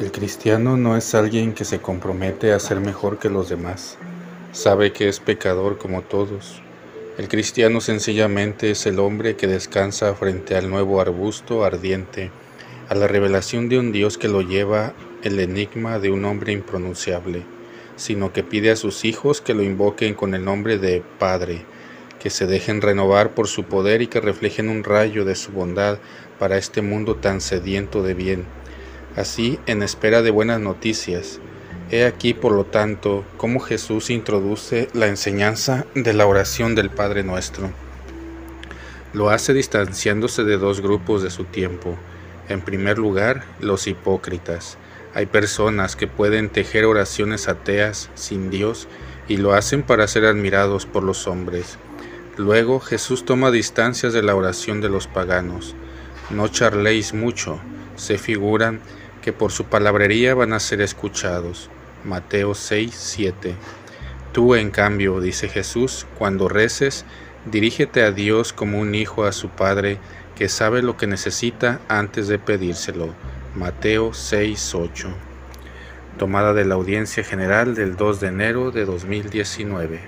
El cristiano no es alguien que se compromete a ser mejor que los demás. Sabe que es pecador como todos. El cristiano sencillamente es el hombre que descansa frente al nuevo arbusto ardiente, a la revelación de un Dios que lo lleva el enigma de un hombre impronunciable, sino que pide a sus hijos que lo invoquen con el nombre de Padre, que se dejen renovar por su poder y que reflejen un rayo de su bondad para este mundo tan sediento de bien así en espera de buenas noticias. He aquí, por lo tanto, cómo Jesús introduce la enseñanza de la oración del Padre nuestro. Lo hace distanciándose de dos grupos de su tiempo. En primer lugar, los hipócritas. Hay personas que pueden tejer oraciones ateas sin Dios y lo hacen para ser admirados por los hombres. Luego Jesús toma distancias de la oración de los paganos. No charléis mucho, se figuran que por su palabrería van a ser escuchados. Mateo 6, 7. Tú, en cambio, dice Jesús, cuando reces, dirígete a Dios como un hijo a su Padre, que sabe lo que necesita antes de pedírselo. Mateo 6, 8. Tomada de la audiencia general del 2 de enero de 2019.